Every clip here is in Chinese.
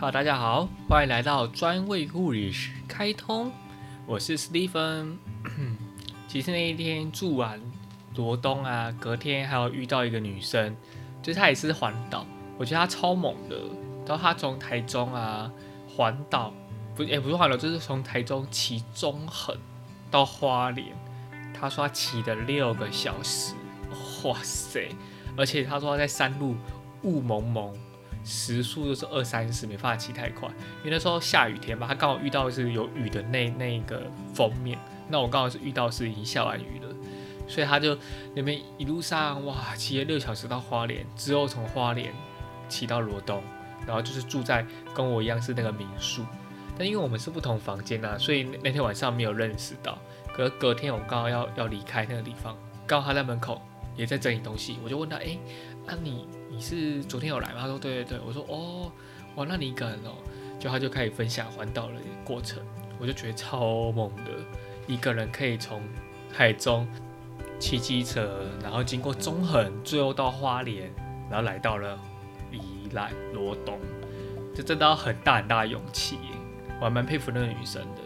好大家好，欢迎来到专为护理师开通，我是 Stephen。其实那一天住完罗东啊，隔天还有遇到一个女生，就是她也是环岛，我觉得她超猛的。然后她从台中啊环岛，不也不是环岛，就是从台中骑中横到花莲，她说她骑了六个小时，哇塞！而且她说她在山路雾蒙蒙。时速都是二三十，没办法骑太快，因为那时候下雨天嘛，他刚好遇到是有雨的那那个封面，那我刚好是遇到是已经下完雨了，所以他就那边一路上哇骑了六小时到花莲，之后从花莲骑到罗东，然后就是住在跟我一样是那个民宿，但因为我们是不同房间啊，所以那天晚上没有认识到，可是隔天我刚好要要离开那个地方，刚好他在门口也在整理东西，我就问他，哎，那你？你是昨天有来吗？他说对对对，我说哦，哇，那你一个人哦，就他就开始分享环岛的过程，我就觉得超猛的，一个人可以从海中骑机车，然后经过中横，最后到花莲，然后来到了宜兰罗东，这真的要很大很大的勇气耶，我还蛮佩服那个女生的。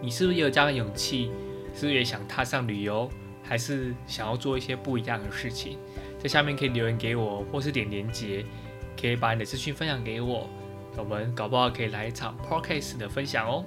你是不是也有这样的勇气？是不是也想踏上旅游，还是想要做一些不一样的事情？在下面可以留言给我，或是点连接，可以把你的资讯分享给我，我们搞不好可以来一场 podcast 的分享哦。